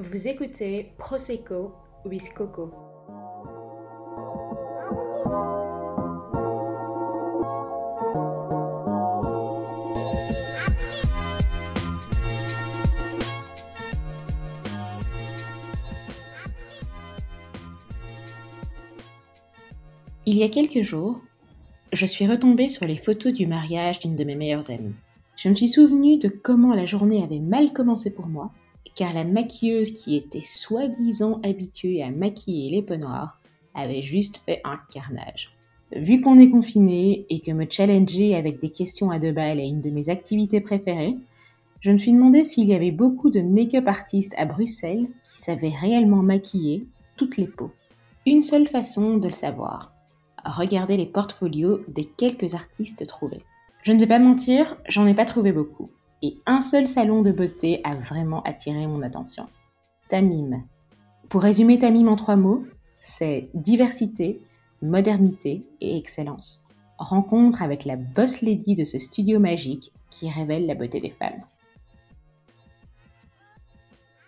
Vous écoutez Prosecco with Coco. Il y a quelques jours, je suis retombée sur les photos du mariage d'une de mes meilleures amies. Je me suis souvenue de comment la journée avait mal commencé pour moi, car la maquilleuse qui était soi-disant habituée à maquiller les peaux noires avait juste fait un carnage. Vu qu'on est confiné et que me challenger avec des questions à deux balles est une de mes activités préférées, je me suis demandé s'il y avait beaucoup de make-up artistes à Bruxelles qui savaient réellement maquiller toutes les peaux. Une seule façon de le savoir, regarder les portfolios des quelques artistes trouvés. Je ne vais pas mentir, j'en ai pas trouvé beaucoup. Et un seul salon de beauté a vraiment attiré mon attention. Tamim. Pour résumer Tamim en trois mots, c'est diversité, modernité et excellence. Rencontre avec la boss lady de ce studio magique qui révèle la beauté des femmes.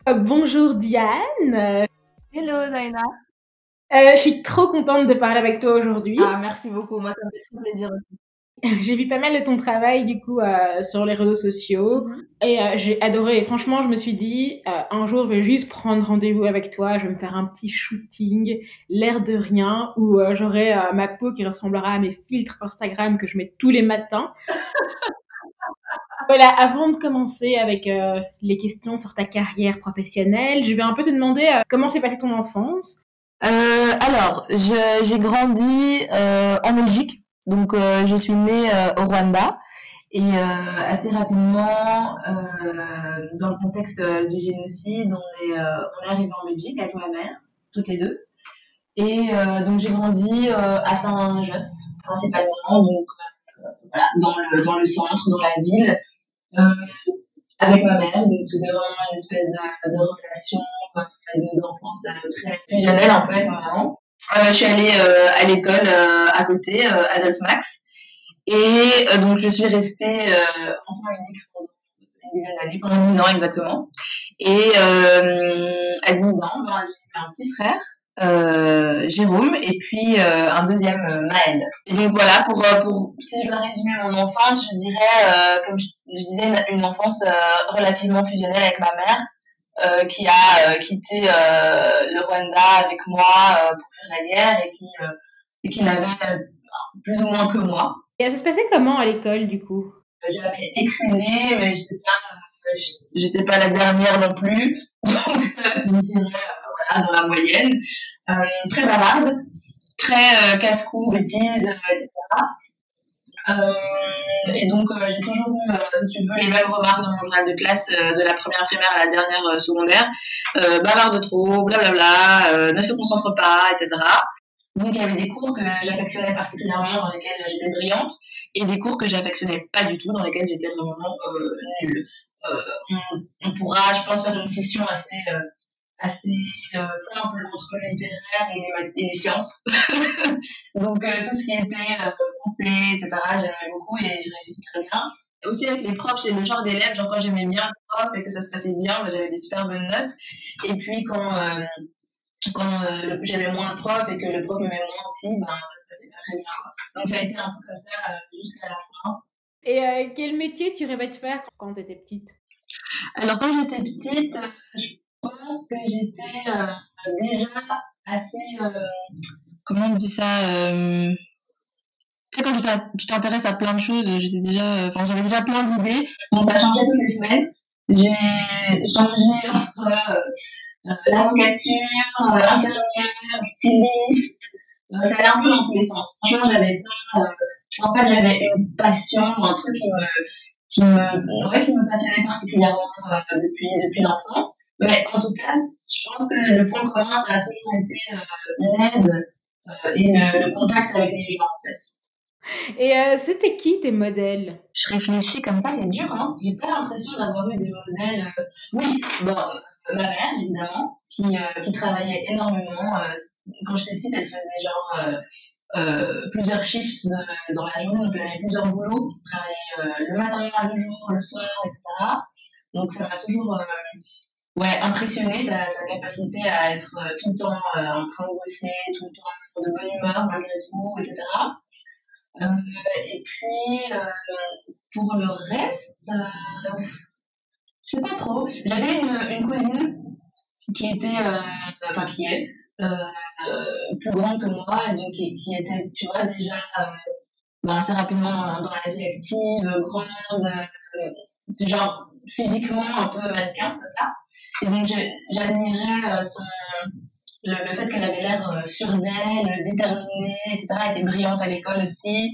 Euh, bonjour Diane. Hello Zaina. Euh, je suis trop contente de parler avec toi aujourd'hui. Ah, merci beaucoup. Moi, ça me fait trop plaisir aussi. J'ai vu pas mal de ton travail du coup euh, sur les réseaux sociaux Mhm. et euh, j'ai adoré. Et franchement, je me suis dit euh, un jour, je vais juste prendre rendez-vous avec toi. Je vais me faire un petit shooting, l'air de rien, où euh, j'aurai euh, ma peau qui ressemblera à mes filtres Instagram que je mets tous les matins. voilà. Avant de commencer avec euh, les questions sur ta carrière professionnelle, je vais un peu te demander euh, comment s'est passée ton enfance? Euh, alors, j'ai grandi euh, en Belgique, donc euh, je suis née euh, au Rwanda et euh, assez rapidement, dans le contexte du génocide, on est, arrivé en Belgique avec ma mère, toutes les deux. Et donc j'ai grandi à Saint-Josse principalement, donc voilà, dans le, dans le centre, dans la ville, avec ma mère. Donc c'était vraiment une espèce de, relation de- d'enfance très fusionnelle un peu avec ma maman. Euh, je suis allée euh, à l'école euh, à côté, Adolphe Max. Et donc je suis restée enfant unique pendant une dizaine d'années, pendant 10 ans exactement. Et à 10 ans, ben, j'ai eu un petit frère Jérôme et puis un deuxième euh, Maël. Et donc voilà, pour, si je dois résumer mon enfance, je dirais, comme je, disais, une, une enfance relativement fusionnelle avec ma mère, euh, qui a euh, quitté euh, le Rwanda avec moi pour faire la guerre et qui, et qui n'avait plus ou moins que moi. Et ça se passait comment à l'école du coup? J'avais excellé, mais j'étais pas, j'étais pas la dernière non plus, donc je dirais euh, voilà, dans la moyenne. Très bavarde, très casse-cou, bêtise, etc. Euh, et donc euh, j'ai toujours eu, si tu veux, les mêmes remarques dans mon journal de classe euh, de la première primaire à la dernière secondaire. Bavard de trop, blablabla, ne se concentre pas, etc. Donc il y avait des cours que j'affectionnais particulièrement, dans lesquels j'étais brillante, et des cours que j'affectionnais pas du tout, dans lesquels j'étais vraiment nulle. On, pourra, je pense, faire une session assez, assez euh, simple entre le littéraire et les, maths- et les sciences. Donc euh, tout ce qui était euh, français, etc., j'aimais beaucoup et je réussissais très bien. Et aussi avec les profs, j'ai le genre d'élève, genre quand j'aimais bien le prof et que ça se passait bien, j'avais des super bonnes notes. Et puis quand, euh, quand euh, j'aimais moins le prof et que le prof m'aimait moins aussi, ben, ça se passait pas très bien. Donc ça a été un peu comme ça euh, jusqu'à la fin. Et euh, quel métier tu rêvais de faire quand tu étais petite? Alors quand j'étais petite, euh, je pense que j'étais euh, déjà assez... euh, comment on dit ça euh, Tu sais quand tu t'in- tu t'intéresses à plein de choses, j'étais déjà... j'avais déjà plein d'idées. Bon ça changeait toutes les semaines. J'ai changé entre euh, l'avocature, infirmière, styliste. Ça allait un peu dans tous les sens. Franchement j'avais plein... je pense pas que j'avais une passion ou un truc qui me qui me, ouais, qui me passionnait particulièrement euh, depuis, depuis l'enfance. Mais en tout cas, je pense que le point commun, ça a toujours été euh, l'aide euh, et le, le contact avec les gens, en fait. Et euh, c'était qui tes modèles? Je réfléchis comme ça, c'est dur, hein. J'ai pas l'impression d'avoir eu des modèles. euh, Oui, bon, euh, ma mère, évidemment, qui, euh, qui travaillait énormément. euh, quand j'étais petite, elle faisait genre euh, plusieurs shifts de- dans la journée, donc avait plusieurs boulots, travaillait euh, le matin, le jour, le soir, etc. Donc ça m'a toujours, euh, ouais, impressionné sa, sa capacité à être tout le temps en train de bosser, tout le temps de bonne humeur malgré tout, etc. Euh, et puis, euh, pour le reste, euh, je sais pas trop. J'avais une, une cousine qui était, enfin qui est, plus grande que moi, donc qui, était, tu vois, déjà bah, assez rapidement dans, la vie active, grande, genre physiquement un peu mannequin, comme ça. Et donc, j'admirais euh, le, fait qu'elle avait l'air euh, sûre d'elle, déterminée, etc. Elle était brillante à l'école aussi.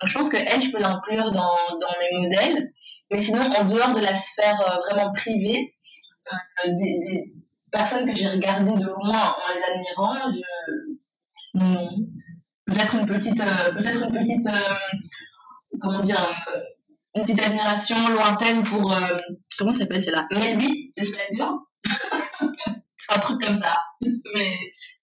Donc, je pense que elle, je peux l'inclure dans, dans mes modèles. Mais sinon, en dehors de la sphère euh, vraiment privée, des, personnes que j'ai regardées de loin en les admirant, je... Peut-être une petite, peut-être une petite, comment dire, une petite admiration lointaine pour, euh, comment ça s'appelle celle-là? Melby, Girl. un truc comme ça. Mais,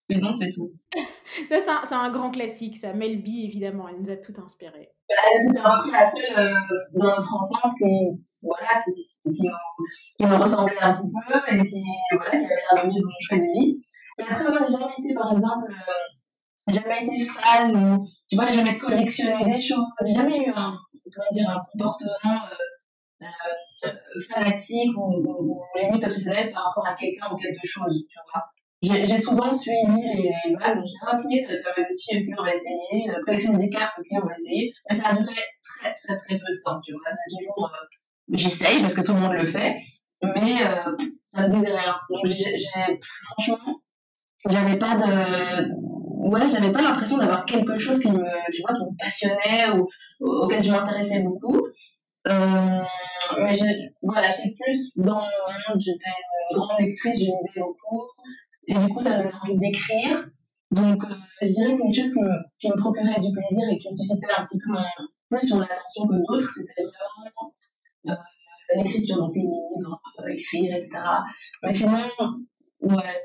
mais non, c'est tout. Ça, c'est un, c'est un grand classique, ça. Melby, évidemment, elle nous a tout inspiré. Bah, c'était peu la seule euh, dans notre enfance qui, voilà, qui, qui, me ressemblait un petit peu et qui, voilà, qui avait l'air de vivre choix de vie. Mais après, moi, j'ai jamais été, par exemple, euh, jamais été fan ou, tu vois, j'ai jamais collectionné des choses. J'ai jamais eu un, comment dire, un comportement euh, euh, fanatique ou, ou, limite obsessionnel par rapport à quelqu'un ou quelque chose, tu vois. J'ai souvent suivi les, les vagues, j'ai un pied, t'as ma petite, ok, on va essayer, collectionner des cartes, ok, on va essayer. Mais ça a duré très, très, très peu de temps, tu vois. Ça toujours, j'essaye parce que tout le monde le fait, mais euh, ça ne disait rien. Donc, j'ai, franchement, j'avais pas de, ouais, j'avais pas l'impression d'avoir quelque chose qui me, tu vois, qui me passionnait ou auquel je m'intéressais beaucoup. Euh, mais voilà, c'est plus dans mon monde, j'étais une grande lectrice, je lisais beaucoup, et du coup, ça me donnait envie d'écrire. Donc, euh, je dirais que c'est une chose qui me, qui me procurait du plaisir et qui suscitait un petit peu mon, plus son attention que d'autres, c'était vraiment l'écriture, donc les livres, euh, écrire, etc. Mais sinon, ouais,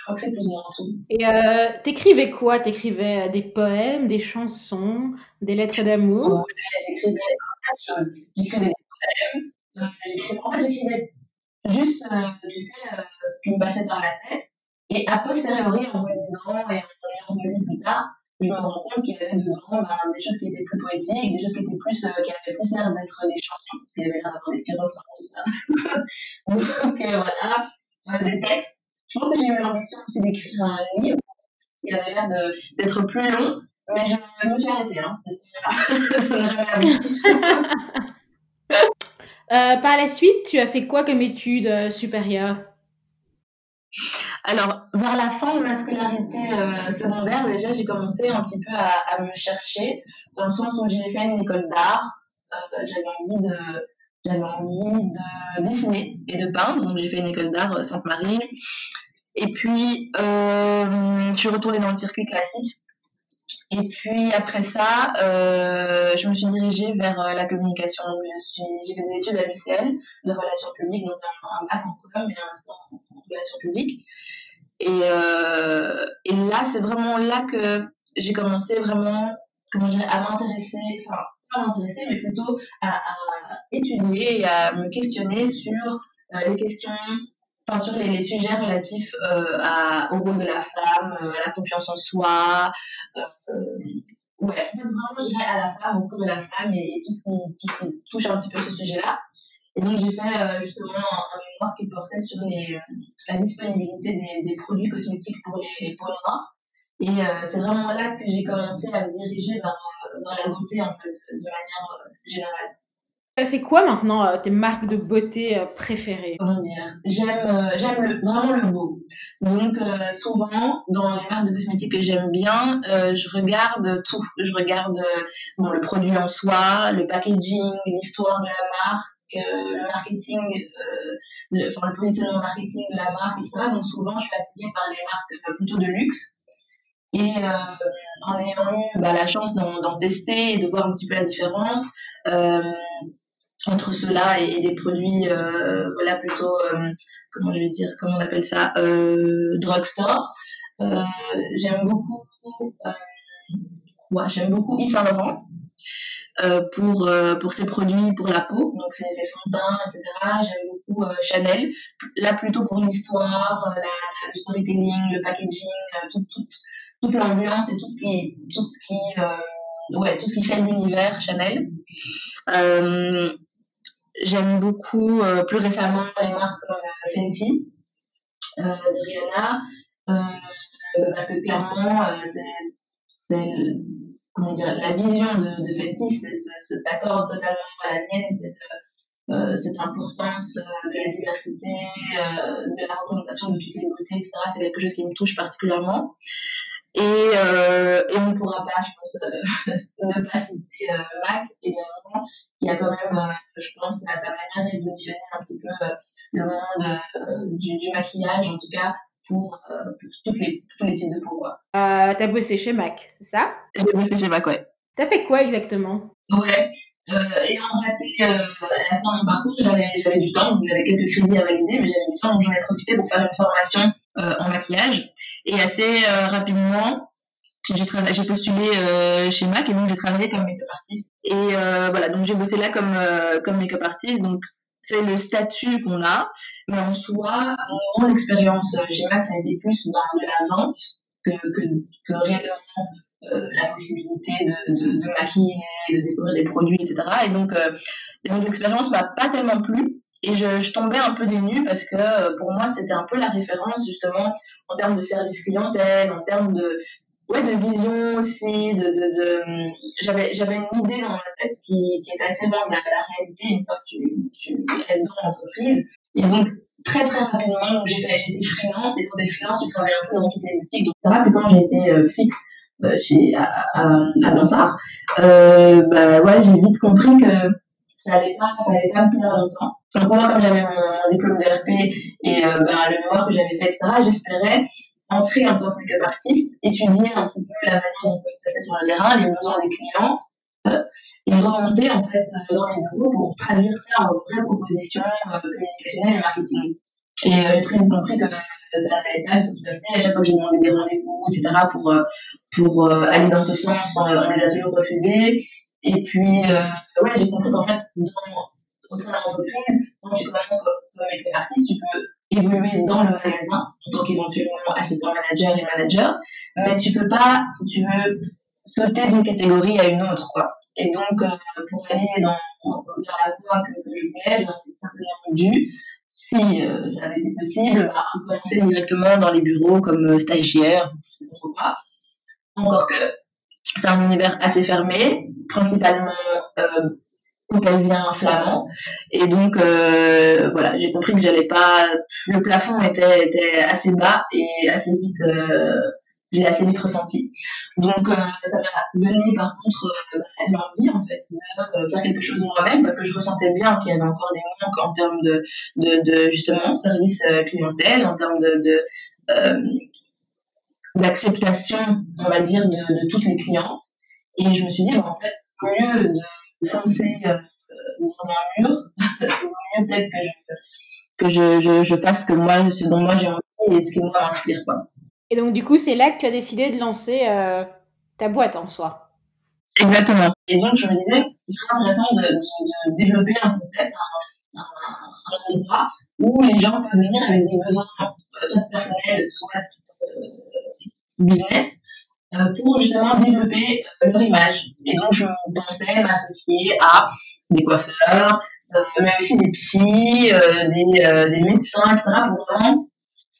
je crois que c'est plus ou moins tout. Et euh, t'écrivais quoi? T'écrivais euh, des poèmes, des chansons, des lettres d'amour? Ouais, J'écrivais plein de choses. J'écrivais des poèmes. Euh, en fait, j'écrivais juste, euh, tu sais, euh, ce qui me passait par la tête. Et a posteriori, en relisant et en ayant relu plus tard, je me rends compte qu'il y avait dedans ben, des choses qui étaient plus poétiques, des choses qui étaient plus, euh, qui avaient plus l'air d'être des chansons, parce qu'il y avait l'air d'avoir des petits refrains, tout ça. Donc voilà, des textes je pense que j'ai eu l'ambition aussi d'écrire un livre qui avait l'air d'être plus long, mais je, me suis arrêtée. Hein. Ça n'a jamais abouti. euh, par la suite, tu as fait quoi comme études euh, supérieures alors, vers la fin de ma scolarité euh, secondaire, déjà, j'ai commencé un petit peu à, me chercher, dans le sens où j'ai fait une école d'art. Euh, j'avais envie de, j'avais envie de dessiner et de peindre, donc j'ai fait une école d'art euh, Sainte-Marie. Et puis, je suis retournée dans le circuit classique. Et puis après ça, euh, je me suis dirigée vers euh, la communication. Donc, je suis, j'ai fait des études à l'UCL de relations publiques, donc un, bac en com et un en, relations publiques. Et, euh, et là, c'est vraiment là que j'ai commencé vraiment, comment dire, à m'intéresser, enfin pas m'intéresser, mais plutôt à, étudier et à me questionner sur les questions sur les, sujets relatifs euh, au rôle de la femme, euh, à la confiance en soi. Euh, ouais, en fait, vraiment, je dirais à la femme, au rôle de la femme et, tout, ce qui, touche un petit peu ce sujet-là. Et donc, j'ai fait justement un, mémoire qui portait sur la disponibilité des, produits cosmétiques pour les, peaux noires. Et c'est vraiment là que j'ai commencé à me diriger vers, vers la beauté, en fait, de manière générale. Euh, c'est quoi maintenant euh, tes marques de beauté euh, préférées? Comment dire? J'aime j'aime vraiment le beau. Donc souvent dans les marques de cosmétiques que j'aime bien, je regarde tout. Je regarde bon, le produit en soi, le packaging, l'histoire de la marque, le marketing, le, le positionnement marketing de la marque, etc. Donc souvent je suis attirée par les marques plutôt de luxe. Et euh, en ayant eu bah, la chance d'en tester et de voir un petit peu la différence, euh, entre cela et, et des produits euh, voilà plutôt euh, comment je vais dire comment on appelle ça euh, drugstore euh, j'aime beaucoup euh, ouais, j'aime beaucoup Yves Saint Laurent pour, pour ses produits pour la peau, donc ses, ses fonds de teint, etc. J'aime beaucoup Chanel, là plutôt pour l'histoire, le storytelling, le packaging, tout, tout, toute l'ambiance et tout ce qui, tout ce qui, ouais, tout ce qui fait l'univers Chanel. J'aime beaucoup plus récemment les marques comme Fenty de Rihanna. Euh, parce que clairement, euh, c'est comment dire, la vision de, Fenty s'accorde totalement à la mienne, cette, euh, cette importance de la diversité, de la représentation de toutes les beautés, etc. C'est quelque chose qui me touche particulièrement. Et, et on ne pourra pas, je pense, ne pas citer Mac également, qui a quand même, je pense, à sa manière révolutionné un petit peu le monde du, du, maquillage, en tout cas pour, euh, toutes les, tous les types de peau. Euh, t'as bossé chez Mac, c'est ça? J'ai bossé chez Mac, ouais. T'as fait quoi exactement? Ouais. Euh, ayant raté euh, à la fin de mon parcours, j'avais, j'avais du temps, donc j'avais quelques crédits à valider, mais j'avais du temps, donc j'en ai profité pour faire une formation euh, en maquillage. Et assez euh, rapidement, j'ai, postulé euh, chez Mac et donc j'ai travaillé comme make-up artiste. Et voilà, donc j'ai bossé là comme, comme make-up artiste, donc c'est le statut qu'on a, mais en soi, mon expérience chez Max ça a été plus dans de la vente que, que, que réellement euh, la possibilité de, de, maquiller, de découvrir des produits, etc. Et donc, euh, donc l'expérience m'a pas tellement plu. Et je, je, tombais un peu dénue parce que euh, pour moi, c'était un peu la référence justement en termes de service clientèle, en termes de, ouais, de vision aussi, de, de, de... j'avais, j'avais une idée dans ma tête qui, qui était assez loin de la, la, réalité une fois que tu, tu es dans l'entreprise. Et donc, très très rapidement, j'ai fait, j'étais freelance, et quand t'es freelance, tu travailles un peu dans toutes les boutiques, donc ça va. Puis quand j'ai été euh, fixe euh, chez, à, à, à Dansard, euh, bah ouais, j'ai vite compris que ça allait pas, ça allait pas me plaire longtemps. Donc moi, comme j'avais mon, diplôme de RP et euh, bah, le mémoire que j'avais fait, etc., j'espérais entrer en tant que make-up artiste, étudier un petit peu la manière dont ça se passait sur le terrain, les besoins des clients, euh, et remonter en fait euh, dans les bureaux pour traduire ça en vraies propositions euh, communicationnelles et marketing. Et j'ai très vite compris que ça n'allait pas tout se passer. À chaque fois que j'ai demandé des rendez-vous, etc., pour, pour aller dans ce sens, on, les a toujours refusés. Et puis, ouais, j'ai compris qu'en fait, dans, au sein de l'entreprise, quand tu commences comme make-up artiste, tu peux évoluer dans le magasin en tant qu'éventuellement assistant manager et manager, mais tu peux pas, si tu veux, sauter d'une catégorie à une autre, quoi. Et donc, euh, pour aller dans, dans la voie que, que je voulais, j'aurais certainement dû, si euh, ça avait été possible, bah, commencer directement dans les bureaux comme euh, stagiaire, pas. Encore que c'est un univers assez fermé, principalement euh, caucasien flamand. Et donc euh, voilà j'ai compris que j'allais pas le plafond était, était assez bas et assez vite euh, j'ai assez vite ressenti. Donc euh, ça m'a donné par contre euh, l'envie en fait de faire quelque chose moi-même parce que je ressentais bien qu'il y avait encore des manques en termes de, de, de justement service euh, clientèle en termes de, de euh, d'acceptation on va dire de, de toutes les clientes et je me suis dit bah, en fait au lieu de foncer euh, dans un mur, mieux peut-être que je, que je, je, je, fasse que moi, ce dont moi j'ai envie et ce qui moi m'inspire. Quoi. Et donc, du coup, c'est là que tu as décidé de lancer euh, ta boîte en soi. Exactement. Et donc, je me disais, ce serait intéressant de, de, de développer un concept, un, un, un, endroit où les gens peuvent venir avec des besoins, soit personnels, soit euh, business, euh, pour justement développer euh, leur image. Et donc, je pensais m'associer à des coiffeurs, euh, mais aussi des psys, des, des médecins, etc. pour vraiment,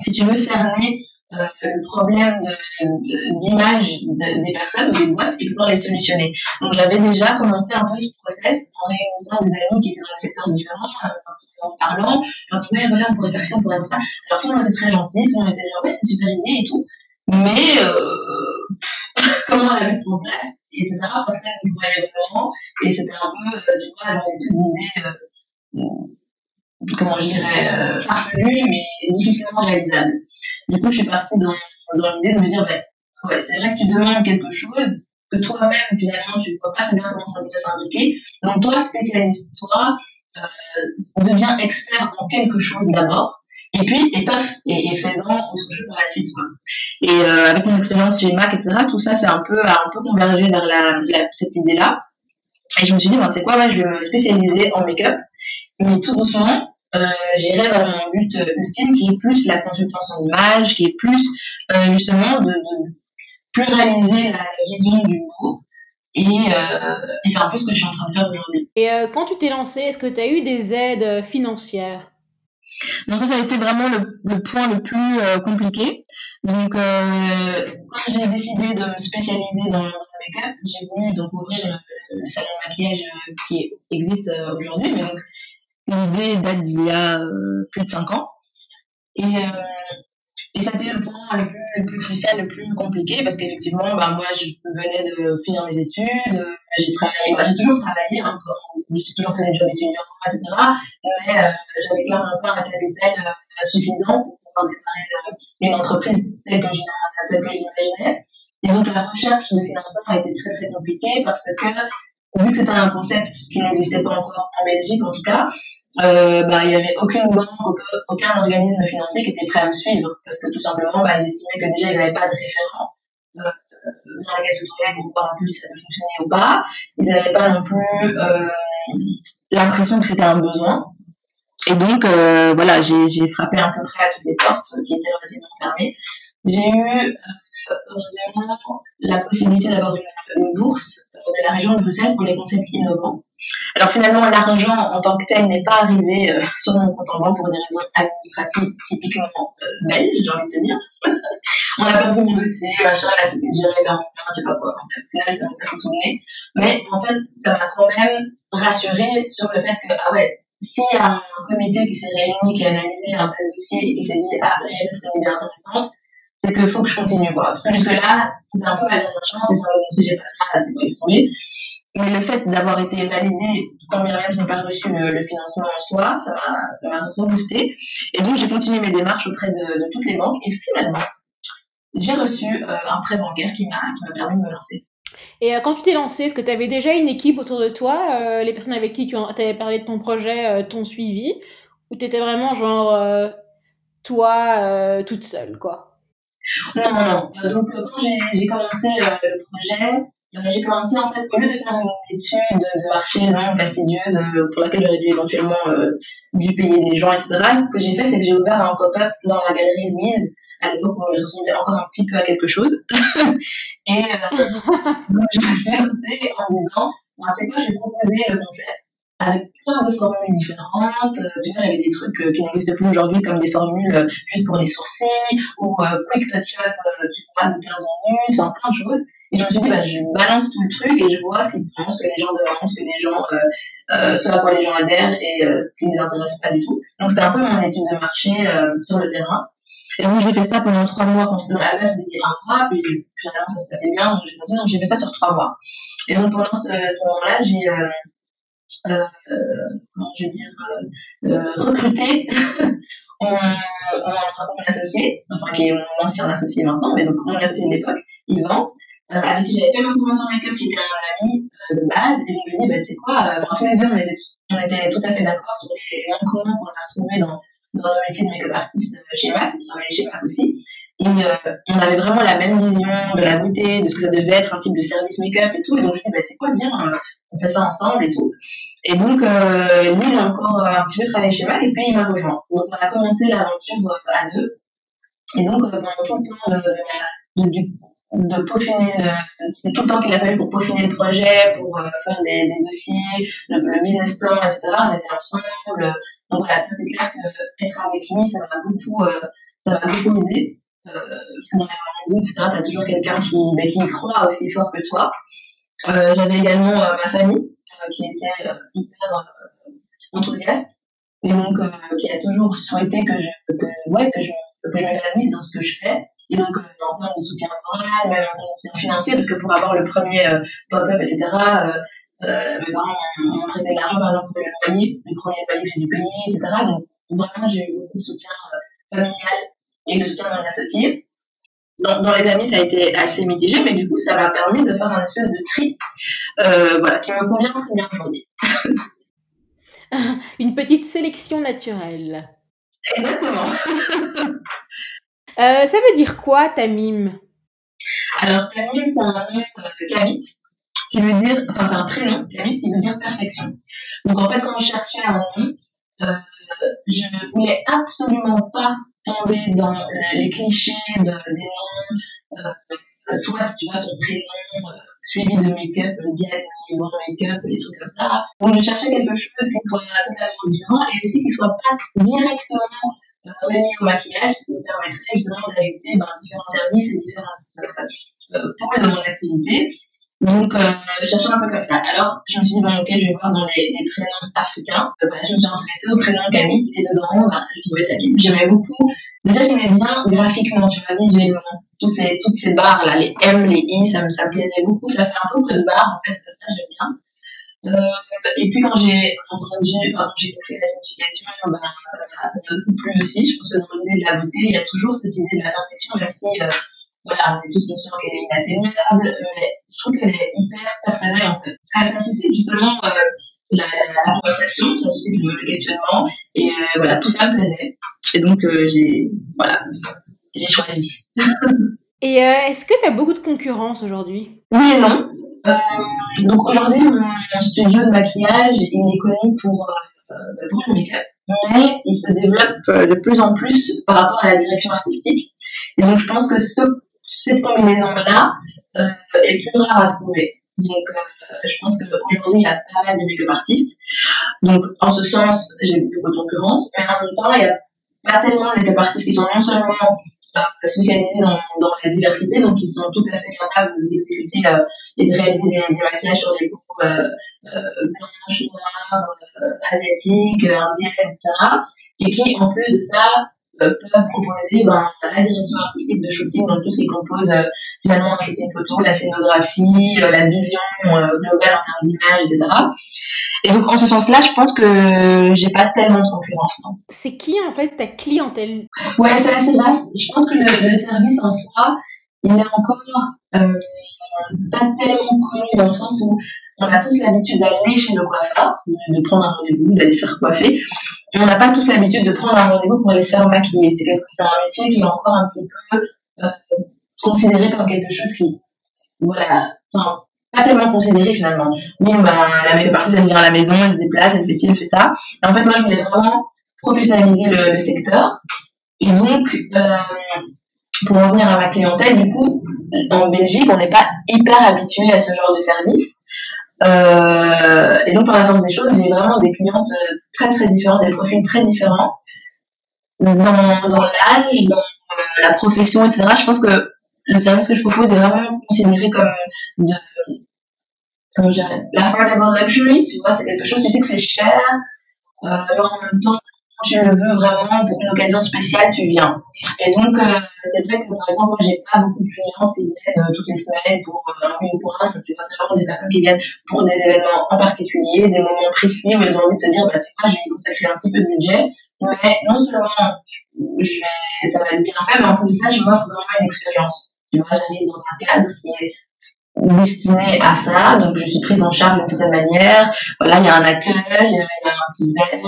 si tu veux, cerner le problème d'image de, de, des personnes ou des boîtes et pouvoir les solutionner. Donc j'avais déjà commencé un peu ce process en réunissant des amis qui étaient dans des secteurs différents, en parlant, en disant ouais voilà on pourrait faire ci, on pourrait faire ça. Alors tout le monde était très gentil, tout le monde était genre ouais c'est une super idée et tout, mais euh, comment la mettre en place, etc. Parce qu'elle n'y voyait vraiment et c'était un peu, euh, tu vois, genre espèce d'idée, euh, comment je dirais, euh, farfelue mais difficilement réalisable. Du coup, je suis partie dans, dans l'idée de me dire, ben, ouais, c'est vrai que tu demandes quelque chose que toi-même, finalement, tu ne vois pas très bien comment ça pourrait s'imbriquer. Donc, toi, spécialiste, toi, euh, deviens expert dans quelque chose d'abord, et puis étoffe et, et fais-en autre chose pour la suite. Quoi. Et euh, avec mon expérience chez Mac, etc., tout ça, c'est un peu, un peu convergé vers la, la, cette idée-là. Et je me suis dit, ben, tu sais quoi, ouais, je vais me spécialiser en make-up, mais tout doucement, euh, j'irai vers mon but euh, ultime qui est plus la consultance en image, qui est plus euh, justement de, de, pluraliser la vision du beau. Et, euh, et c'est un peu ce que je suis en train de faire aujourd'hui. Et euh, quand tu t'es lancée, est-ce que tu as eu des aides euh, financières? Non, ça, ça a été vraiment le, point le plus euh, compliqué. Donc, euh, quand j'ai décidé de me spécialiser dans, le make-up, j'ai voulu donc ouvrir le, salon de maquillage qui existe aujourd'hui, mais donc L'idée date d'il y a euh, plus de 5 ans. Et, euh, et ça a été le point le plus, le plus crucial, le plus compliqué, parce qu'effectivement, bah, moi, je venais de finir mes études, euh, j'ai travaillé, j'ai toujours travaillé, hein, j'ai toujours jobs étudiants, etc. Mais euh, j'avais clairement pas un capital euh, suffisant pour pouvoir démarrer une entreprise telle que l'imaginais. Et donc, la recherche de financement a été très, très compliquée parce que, vu que c'était un concept qui n'existait pas encore en Belgique, en tout cas, euh, bah, il n'y avait aucune banque, aucun, organisme financier qui était prêt à me suivre parce que tout simplement, bah, ils estimaient que déjà ils n'avaient pas de référent euh, dans laquelle se tourner pour voir un peu si ça fonctionner ou pas. Ils n'avaient pas non plus euh, l'impression que c'était un besoin. Et donc, euh, voilà, j'ai frappé à peu près à toutes les portes qui étaient relativement fermées. J'ai eu heureusement la possibilité d'avoir une, bourse de la région de Bruxelles pour les concepts innovants. Alors finalement, l'argent en tant que tel n'est pas arrivé euh, sur mon compte en banque pour des raisons administratives typiquement euh, belges, j'ai envie de te dire. On a perdu mon dossier, machin, la fête gérée, je sais pas quoi. En fait, final, ça m'a pas souvenir. Mais en fait, ça m'a quand même rassuré sur le fait que, ah ouais, s'il y a un comité qui s'est réuni, qui a analysé un tel dossier et qui s'est dit, ah, il y a une idée intéressante, c'est qu'il faut que je continue, quoi. Parce que jusque-là, c'était un peu ma dernière chance, et si j'ai pas ça, c'est pas tomber. Mais le fait d'avoir été validé, quand bien même je n'ai pas reçu le, le, financement en soi, ça m'a, ça m'a reboosté. Et donc, j'ai continué mes démarches auprès de, de, toutes les banques, et finalement, j'ai reçu euh, un prêt bancaire qui m'a, qui m'a permis de me lancer. Et euh, quand tu t'es lancé, est-ce que tu avais déjà une équipe autour de toi euh, Les personnes avec qui tu avais parlé de ton projet euh, t'ont suivi? Ou tu étais vraiment genre euh, toi toute seule, quoi? Non, non, non. Euh, donc, quand j'ai commencé euh, le projet, j'ai commencé en fait, au lieu de faire une étude de marché non fastidieuse euh, pour laquelle j'aurais dû éventuellement euh, dû payer des gens, etc., ce que j'ai fait, c'est que j'ai ouvert un pop-up dans la galerie Louise, à l'époque où il ressemblait encore un petit peu à quelque chose. et euh, donc, je me suis lancée en disant, sais quoi, je vais proposer le concept avec plein de formules différentes. Euh, tu vois, j'avais des trucs euh, qui n'existent plus aujourd'hui, comme des formules euh, juste pour les sourcils, ou quick touch-up, tu vois, de 15 minutes, enfin plein de choses. Et je me suis dit, bah, je balance tout le truc et je vois ce qui prend, ce que les gens demandent, ce que les gens, euh, euh, ce à quoi les gens adhèrent et euh, ce qui les intéresse pas du tout. Donc c'était un peu mon étude de marché sur le terrain. Et donc j'ai fait ça pendant trois mois, quand c'était à la base c'était un mois, puis finalement ça se passait bien, donc j'ai continué, donc j'ai fait ça sur trois mois. Et donc pendant ce, ce moment-là, j'ai euh, comment je veux dire, euh, recruter mon, mon associé, enfin qui est mon ancien associé maintenant, mais donc mon associé de l'époque, Yvan, euh, avec qui j'avais fait ma formation make-up, qui était un ami euh, de base, et donc je lui ai dit, bah, tu sais quoi, euh, tous les deux, on était, on était tout à fait d'accord sur les liens communs qu'on a retrouvés dans, dans nos métiers de make-up artiste chez MAC, qui travaillait chez MAC aussi. Et on avait vraiment la même vision de la beauté, de ce que ça devait être un type de service make-up et tout. Et donc je ai dit, bah, tu sais quoi, viens, on fait ça ensemble et tout. Et donc, euh, lui, il a encore un petit peu travaillé chez Mac et puis il m'a rejoint. Donc, on a commencé l'aventure euh, à deux. Et donc, euh, pendant tout le temps de, de, de, peaufiner, c'était tout le temps qu'il a fallu pour peaufiner le projet, pour euh, faire des, dossiers, le, le, business plan, etc. On était ensemble. Donc voilà, ça c'est clair que être avec lui, ça m'a beaucoup, beaucoup aidé. Euh, parce que dans les toujours quelqu'un qui, bah, qui croit aussi fort que toi. Euh, j'avais également euh, ma famille euh, qui était euh, hyper enthousiaste. Et donc qui a toujours souhaité que je que, ouais que je que je m'épanouisse dans ce que je fais. Et donc en termes de soutien moral même en termes de soutien financier parce que pour avoir le premier pop-up etc euh, mes parents m'ont prêté de l'argent par exemple pour le loyer le premier loyer que j'ai dû payer etc donc vraiment j'ai eu beaucoup de soutien familial et le soutien de mon associé dans, dans, les amis, ça a été assez mitigé, mais du coup, ça m'a permis de faire un espèce de tri, euh, voilà, qui me convient très bien aujourd'hui. Une petite sélection naturelle. Exactement. euh, ça veut dire quoi, Tamim? Alors, Tamim, c'est un nom de Kamit. qui veut dire, enfin c'est un prénom, Camille, qui veut dire perfection. Donc en fait, quand je cherchais un nom, euh, je ne voulais absolument pas tomber dans les clichés de, des noms, euh, soit tu vois ton prénom euh, suivi de make-up, Diane, Yvon make-up, des trucs comme ça. Donc je cherchais quelque chose qui soit totalement différent et aussi qui soit pas directement relié au maquillage, ce qui me permettrait justement d'ajouter ben, différents services et différents euh, pôles de mon activité. Donc, euh, je un peu comme ça. Alors, je me suis dit, bon, ok, je vais voir dans les, prénoms africains. Euh, bah, je me suis intéressée au prénom Camille et dedans, bah, je trouvais Camille. J'aimais beaucoup. Déjà, j'aimais bien graphiquement, tu vois, visuellement. Tous ces, toutes ces barres là, les M, les I, ça me, ça me plaisait beaucoup. Ça fait un peu de barres, en fait, comme ça, j'aime bien. Euh, et puis quand j'ai entendu, enfin, quand j'ai compris la signification, ben, ça m'a beaucoup plu aussi. Je pense que dans l'idée de la beauté, il y a toujours cette idée de la perfection, même euh, voilà, on est tous conscients qu'elle est inatteignable, mais je trouve qu'elle est hyper personnelle en fait. Ça, ça suscite justement euh, la, la, conversation, ça suscite le, le questionnement, et euh, voilà, tout ça me plaisait. Et donc euh, j'ai voilà, j'ai choisi. et euh, est-ce que tu as beaucoup de concurrence aujourd'hui? Oui et non. Donc aujourd'hui, mon studio de maquillage, il est connu pour, pour le make-up, mais il se développe de plus en plus par rapport à la direction artistique. Et donc je pense que ce, cette combinaison-là euh, est plus rare à trouver. Donc euh, je pense qu'aujourd'hui, il y a pas mal de make-up artistes. Donc en ce sens, j'ai beaucoup de concurrence, mais en même temps, il n'y a pas tellement de make-up artistes qui sont non seulement spécialisés dans, la diversité, donc ils sont tout à fait capables d'exécuter euh, et de réaliser des, des, maquillages sur des peaux euh, euh, blanches, noires, euh, asiatiques, indiennes, etc. Et qui, en plus de ça, euh, peuvent proposer ben, la direction artistique de shooting, donc tout ce qui compose euh, finalement un shooting photo, la scénographie, euh, la vision globale en termes d'image, etc. Et donc en ce sens-là, je pense que j'ai pas tellement de concurrence. C'est qui en fait ta clientèle? Ouais, c'est assez vaste. Je pense que le, le, service en soi, il est encore euh, pas tellement connu dans le sens où on a tous l'habitude d'aller chez le coiffeur, de, prendre un rendez-vous, d'aller se faire coiffer. On n'a pas tous l'habitude de prendre un rendez-vous pour aller se faire maquiller. C'est un métier qui est encore un petit peu euh, considéré comme quelque chose qui, voilà, enfin, pas tellement considéré finalement. Oui, ben, la make-up artiste, elle vient à la maison, elle se déplace, elle fait ci, elle fait ça. En fait, moi, je voulais vraiment professionnaliser le, le secteur. Et donc, euh, pour revenir à ma clientèle, du coup, en Belgique, on n'est pas hyper habitué à ce genre de service. Euh, et donc, par la force des choses, j'ai vraiment des clientes euh, très très différentes, des profils très différents. Dans, dans l'âge, dans euh, la profession, etc., je pense que le service que je propose est vraiment considéré comme de, comment l'affordable luxury, tu vois, c'est quelque chose, tu sais que c'est cher, euh, en même temps, tu le veux vraiment pour une occasion spéciale, tu viens. Et donc, euh, c'est vrai que par exemple, moi, j'ai pas beaucoup de clientes qui viennent euh, toutes les semaines pour euh, un ou pour un. C'est vraiment des personnes qui viennent pour des événements en particulier, des moments précis où elles ont envie de se dire, bah, c'est quoi, je vais y consacrer un petit peu de budget. Mais non seulement je vais, ça va être bien fait, mais en plus de ça, je m'offre vraiment une expérience. Tu vois, j'arrive dans un cadre qui est destinée à ça, donc je suis prise en charge d'une certaine manière. Voilà, il y a un accueil, il y a un petit verre,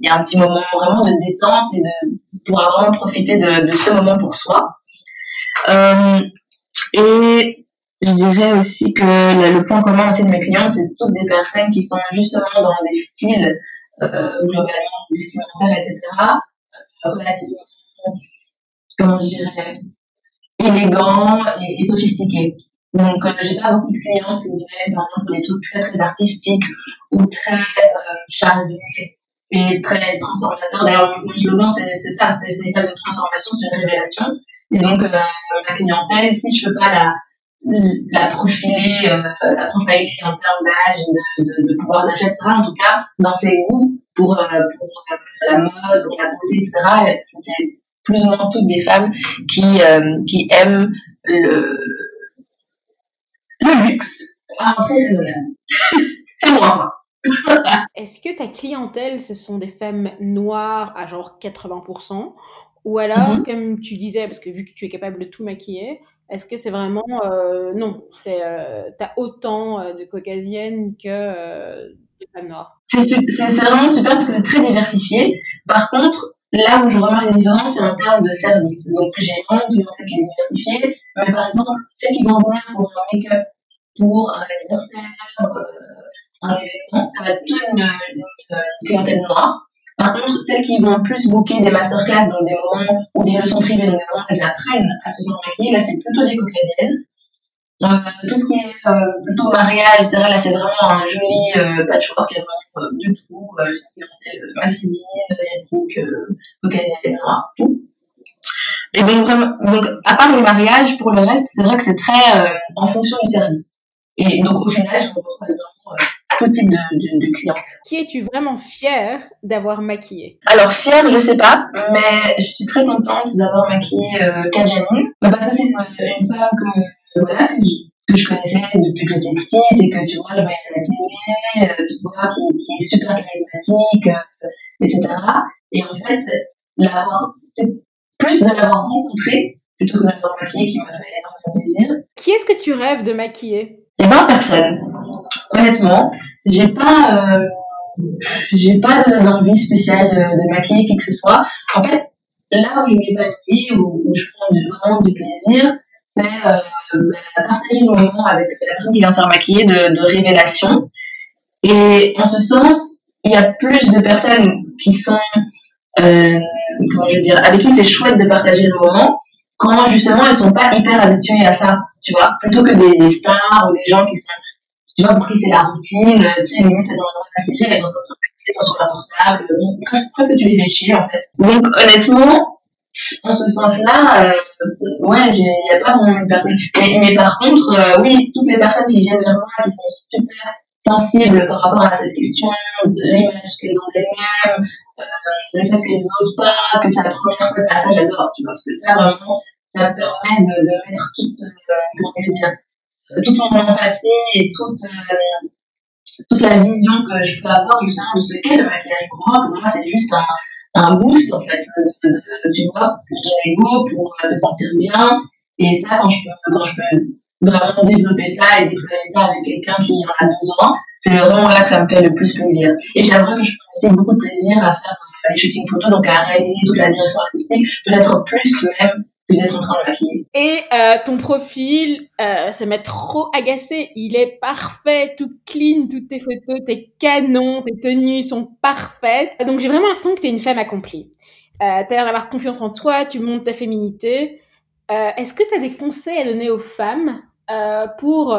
il y a un petit moment vraiment de détente et de pouvoir vraiment profiter de, ce moment pour soi. Euh, et je dirais aussi que le, point commun aussi de mes clientes, c'est toutes des personnes qui sont justement dans des styles euh, globalement vestimentaires, etc., relativement, comment je dirais, élégants et, et sophistiqués. Donc, euh, j'ai pas beaucoup de clients qui viennent, par exemple, des trucs très, très artistiques ou très euh, chargés et très transformateurs. D'ailleurs, mon slogan, c'est ça, ce n'est pas une transformation, c'est une révélation. Et donc, euh, ma clientèle, si je peux pas la, la profiler, euh, la profiler en termes d'âge, de, de, pouvoir d'achat, etc., en tout cas, dans ses goûts pour, euh, pour la mode, pour la beauté, etc., c'est plus ou moins toutes des femmes qui, qui aiment le, le luxe à un prix raisonnable. c'est moi. Est-ce que ta clientèle, ce sont des femmes noires à genre 80% ou alors, mm -hmm. comme tu disais, parce que vu que tu es capable de tout maquiller, est-ce que c'est vraiment euh, non, c'est euh, t'as autant euh, de caucasiennes que euh, de femmes noires? C'est vraiment super parce que c'est très diversifié. Par contre, là où je remarque des différences, c'est en termes de service. Donc j'ai vraiment une clientèle qui est diversifiée, mais par exemple, celles qui vont venir pour un make-up pour un anniversaire, euh, un événement, ça va être plutôt une, une, clientèle noire. Par contre, celles qui vont plus booker des masterclass, donc des moments ou des leçons privées, donc des moments elles apprennent à se faire maquiller, là c'est plutôt des caucasiennes. Euh, tout ce qui est euh, plutôt mariage, etc., là c'est vraiment un joli euh, patchwork vraiment de tout, euh, clientèle maghrébine, asiatique, caucasienne, noire, tout. Et donc, donc, à part les mariages, pour le reste, c'est vrai que c'est très en fonction du service. Et donc, au final, je rencontre vraiment tout type de, de, de clientèle. Qui es-tu vraiment fière d'avoir maquillé Alors, fière, je sais pas, mais je suis très contente d'avoir maquillé euh, Kajani, parce que c'est une, une, femme que, voilà, que je, que je connaissais depuis que j'étais petite et que tu vois, je voyais à la télé, euh, tu vois, qui, qui, est super charismatique, euh, etc. Et en fait, l'avoir, c'est plus de l'avoir rencontrée plutôt que de l'avoir maquillée qui m'a fait énormément plaisir. Qui est-ce que tu rêves de maquiller? Eh ben, personne. Honnêtement, j'ai pas, euh, j'ai pas d'envie spéciale de, maquiller qui que ce soit. En fait, là où je m'épanouis, où, où je prends du, vraiment du plaisir, c'est euh, bah, partager le moment avec la personne qui vient se faire maquiller de, de révélation. Et en ce sens, il y a plus de personnes qui sont euh, comment je veux dire, avec qui c'est chouette de partager le moment, quand justement elles sont pas hyper habituées à ça, tu vois, plutôt que des, des stars ou des gens qui sont, tu vois, pour qui c'est la routine, tu sais, limite elles ont la série, elles sont, elles sont sur portable, bon, presque tu les fais chier en fait. Donc honnêtement, en ce sens-là, euh, ouais, il n'y a pas vraiment une personne. Mais, mais par contre, euh, oui, toutes les personnes qui viennent vers moi, qui sont super sensibles par rapport à cette question, l'image qu'elles ont d'elles-mêmes, euh, le fait qu'elles n'osent pas, que c'est la première fois, bah, ça j'adore, tu vois, parce que ça vraiment, ça permet de, de mettre toute, euh, euh, toute mon empathie et toute, euh, toute la vision que je peux avoir justement de ce qu'est le maquillage pour moi. Pour moi, c'est juste un, un boost en fait, de, de, tu vois, pour ton ego, pour te sentir bien. Et ça, quand je peux, quand je peux vraiment développer ça et déployer ça avec quelqu'un qui en a besoin, c'est vraiment là que ça me fait le plus plaisir. Et j'aimerais que je prenne aussi beaucoup de plaisir à faire euh, les shootings photos, donc à réaliser toute la direction artistique, peut-être plus même que d'être en train de maquiller. Et euh, ton profil, euh, ça m'a trop agacé. Il est parfait, tout clean, toutes tes photos, tes canons, tes tenues sont parfaites. Donc j'ai vraiment l'impression que tu es une femme accomplie. Euh, tu as l'air d'avoir confiance en toi, tu montes ta féminité. Est-ce que tu as des conseils à donner aux femmes pour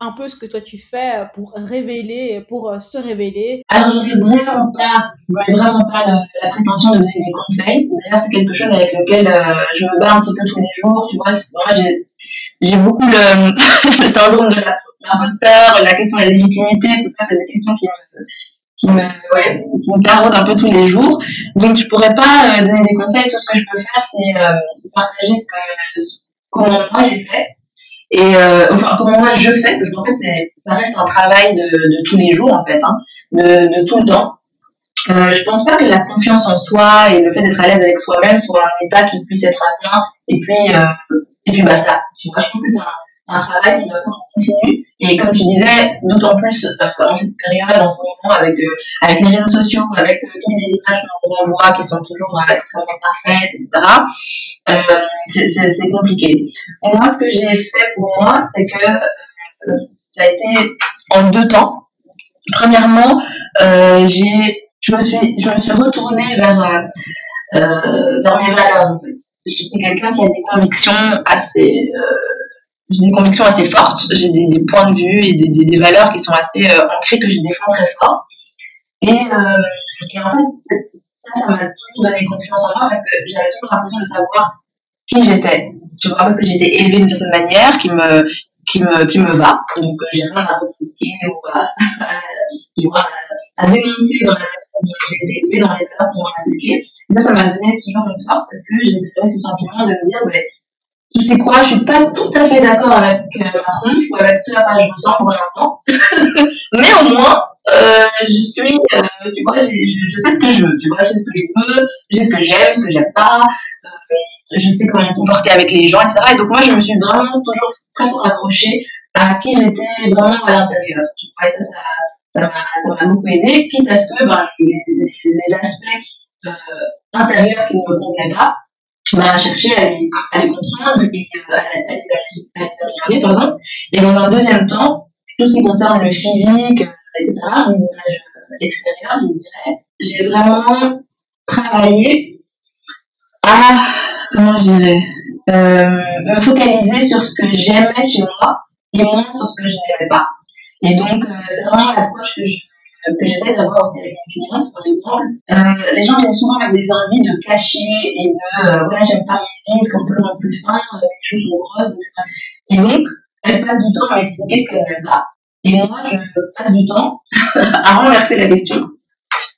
un peu ce que toi tu fais pour révéler, pour euh, se révéler Alors j'aurais vraiment pas, vraiment pas la, prétention de donner des conseils. D'ailleurs c'est quelque chose avec lequel euh, je me bats un petit peu tous les jours. Tu vois, moi j'ai beaucoup le, syndrome de l'imposteur, la question de la légitimité, tout ça, c'est des questions qui me qui me ouais, qui me taraudent un peu tous les jours. Donc je pourrais pas euh, donner des conseils. Tout ce que je peux faire c'est euh, partager ce que comment moi j'ai fait et euh, enfin comment moi je fais? Parce qu'en fait c'est ça reste un travail de, de tous les jours en fait hein, de, de tout le temps. Euh, je pense pas que la confiance en soi et le fait d'être à l'aise avec soi-même soit un état qui puisse être atteint et puis euh, et puis basta. Je pense que c'est un, un travail qui doit faire continu. Et comme tu disais d'autant plus euh, dans cette période en ce moment avec euh, avec les réseaux sociaux avec euh, toutes les images qu'on renvoie qui sont toujours extrêmement parfaites etc c'est compliqué. Moi, ce que j'ai fait pour moi, c'est que euh, ça a été en deux temps. Premièrement, euh, j'ai, je me suis, je me suis retournée vers euh, vers mes valeurs en fait. Je suis quelqu'un qui a des convictions assez j'ai des convictions assez fortes, j'ai des, des, points de vue et des, des, des valeurs qui sont assez ancrées que je défends très fort. Et, et en fait, ça, ça m'a toujours donné confiance en moi parce que j'avais toujours l'impression de savoir qui j'étais. Tu vois, parce que j'étais élevée d'une certaine manière qui me, qui me, qui me va. Donc, j'ai rien à revendiquer ou à, à, dénoncer dans la manière dont j'ai été élevée, dans les valeurs qu'on m'a. Et ça, ça m'a donné toujours une force parce que j'ai ce sentiment de me dire, mais, tu sais quoi, je suis pas tout à fait d'accord avec euh, ma tronche ou avec ce à quoi je me sens pour l'instant. mais au moins, euh, je suis, euh, tu vois, je, je, sais ce que je veux, tu vois, je sais ce que je veux, je ce que j'aime, ce que j'aime pas, euh, je sais comment me comporter avec les gens, etc. Et donc moi, je me suis vraiment toujours très fort accrochée à qui j'étais vraiment à l'intérieur, tu vois, et ça, ça, m'a, ça beaucoup aidé, quitte à ce que, ben, les, les, aspects intérieurs qui ne me convenaient pas, bah, chercher à les, à les comprendre et à, à les améliorer. Pardon. Et dans un deuxième temps, tout ce qui concerne le physique, etc., l'image extérieure, je dirais, j'ai vraiment travaillé à, comment je euh, me focaliser sur ce que j'aimais chez moi et moins sur ce que je n'aimais pas. Et donc, euh, c'est vraiment l'approche que je que j'essaie d'avoir aussi avec mes clientes, par exemple. Euh, les gens viennent souvent avec des envies de cacher et de, euh, voilà, j'aime pas mes risques, un peu non plus fin, euh, les choses sont grosses. Et donc, elles passent du temps à m'expliquer ce qu'elles n'aiment pas. Et moi, je passe du temps à renverser la question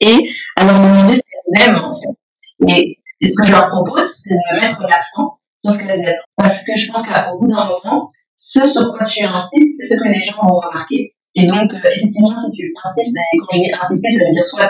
et à leur demander ce qu'elles aiment, en fait. Et, ce que je leur propose, c'est de mettre l'accent sur ce qu'elles aiment. Parce que je pense qu'au bout d'un moment, ce sur quoi tu insistes, c'est ce que les gens vont remarquer. Et donc, euh, effectivement, si tu insistes, et quand je dis insister, ça veut dire soit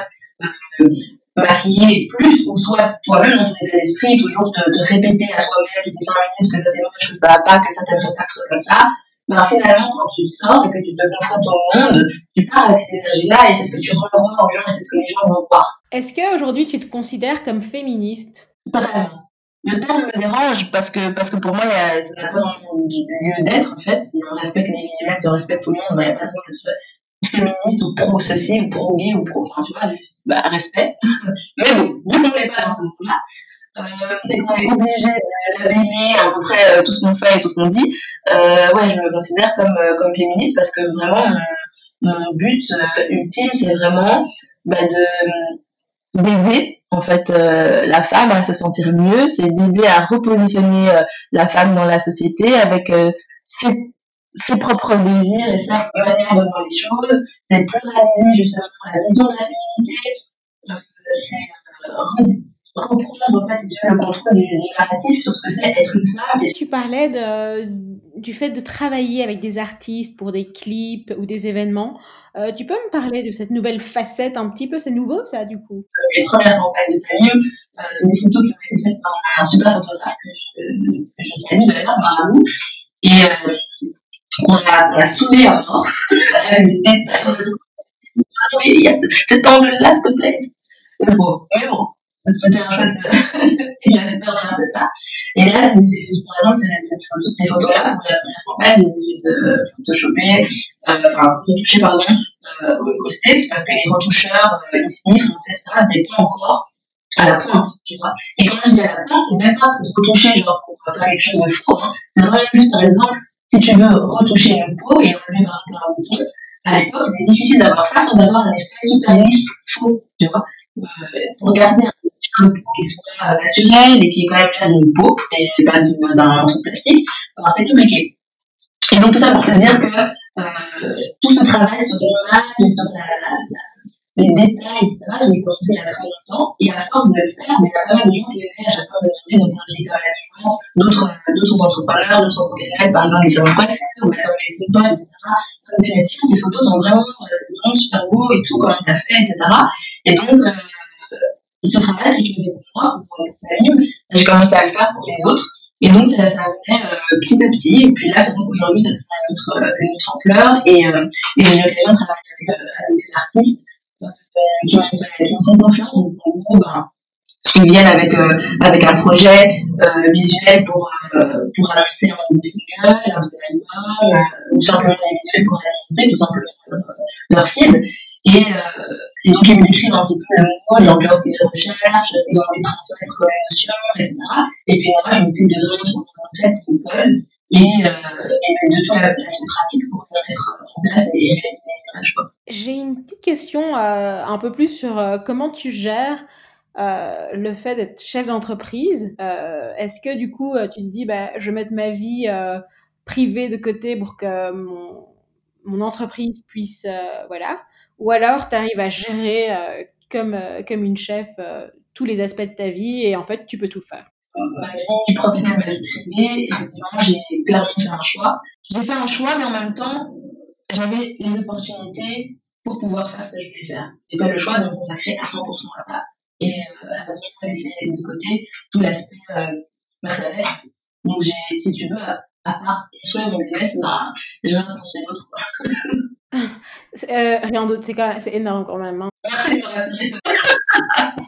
euh, maquiller plus, ou soit toi-même dans ton état d'esprit, toujours te, te répéter à toi-même toutes les 5 minutes que ça c'est moche, que ça va pas, que ça t'aimerait pas que comme ça. Ben, finalement, quand tu sors et que tu te confrontes au monde, tu pars avec cette énergie-là et c'est ce que tu renvoies aux gens et c'est ce que les gens vont voir. Est-ce qu'aujourd'hui tu te considères comme féministe? Totalement. Le terme me dérange parce que, parce que pour moi, ça n'a pas vraiment lieu d'être, en fait. Si on respecte les millimètres, on respecte tout le monde, il n'y a pas de raison féministe ou pro ceci ou pro gay ou pro, enfin, tu vois, juste, bah, respect. Mais bon, vu qu'on n'est pas dans ce monde-là, euh, et qu'on est obligé labelliser à peu près euh, tout ce qu'on fait et tout ce qu'on dit, euh, ouais, je me considère comme, euh, comme féministe parce que vraiment, mon, but ultime, c'est vraiment bah, de d'aider en fait la femme à se sentir mieux, c'est d'aider à repositionner la femme dans la société avec ses, ses, propres désirs et sa manière de voir les choses, c'est pluraliser justement la vision de la féminité, c'est reprendre en fait le contrôle du, narratif sur ce que c'est être une femme. Tu parlais de, du fait de travailler avec des artistes pour des clips ou des événements. Euh, tu peux me parler de cette nouvelle facette un petit peu C'est nouveau ça du coup? Les premières campagnes de Tamium, euh, c'est des photos qui ont été faites par un super photographe que je, que je salue d'ailleurs, Marabout. Et euh, on a, on a soudé à mort avec des détails. il y a ce, cet angle-là, s'il te plaît. Mais bon, mais bon c'était un chouette il a super bien fait ça. Et là par exemple toutes ces photos là pour la première campagne j'ai essayé de photoshopées euh, enfin retoucher pardon euh, au States parce que les retoucheurs euh, ici français etc n'étaient encore à la pointe tu vois. Et quand je dis à la pointe c'est même pas pour retoucher genre pour faire quelque chose de faux hein. c'est vraiment juste par exemple si tu veux retoucher une peau et enlever par exemple un bouton à l'époque c'était difficile d'avoir ça sans avoir un effet super lisse faux tu vois. Euh, pour garder un qui soit naturel et qui est quand même là d'une peau et pas d'un morceau de plastique, alors c'est compliqué. Et donc tout ça pour te dire que euh, tout ce travail sur l'image sur les détails, etc., je l'ai commencé il y a très longtemps, et à force de le faire, il y a pas mal de gens qui venaient à chaque fois me demander, quand même d'autres, d'autres entrepreneurs, d'autres professionnels, par exemple des salons de coiffure, ou même les écoles, etc., des médecins, tes photos sont vraiment, c'est vraiment super beau et tout, comment t'as fait, etc. Et donc, euh, ce travail que je faisais pour moi, pour mon famille, j'ai commencé à le faire pour les autres. Et donc, ça, ça venait euh, petit à petit. Et puis là, c'est qu'aujourd'hui, ça prend une autre, euh, une autre ampleur. Et, euh, et j'ai eu l'occasion de travailler avec, euh, avec des artistes euh, qui m'ont fait, confiance. Donc, en gros, ben, qui viennent avec, avec un projet visuel pour, pour annoncer un nouveau single, un nouvel album, ou simplement des visuels pour alimenter tout simplement leur feed. Et, euh, et donc, ils me décrivent un petit peu le mood, l'ambiance qu'ils recherchent, ce ont envie de transmettre comme émotion, etc. Et puis, moi, je m'occupe de trouver un concept qui colle et, euh, et de toute la, la pratique pour mettre en place et réaliser l'image. J'ai une petite question euh, un peu plus sur euh, comment tu gères euh, le fait d'être chef d'entreprise. Euh, Est-ce que, du coup, tu te dis, bah, je vais mettre ma vie privée de côté pour que mon, mon entreprise puisse, voilà ou alors, tu arrives à gérer euh, comme, euh, comme une chef euh, tous les aspects de ta vie et en fait, tu peux tout faire. Ma vie professionnelle, ma vie privée, j'ai clairement fait un choix. J'ai fait un choix, mais en même temps, j'avais les opportunités pour pouvoir faire ce que je voulais faire. J'ai fait le choix de me consacrer à 100% à ça et à vraiment laisser de côté tout l'aspect personnel. Donc, j'ai, si tu veux, à, part construire mon business, bah, j'ai rien construit d'autre. Euh, rien d'autre, c'est, c'est énorme quand même. Hein. Merci de me rassurer.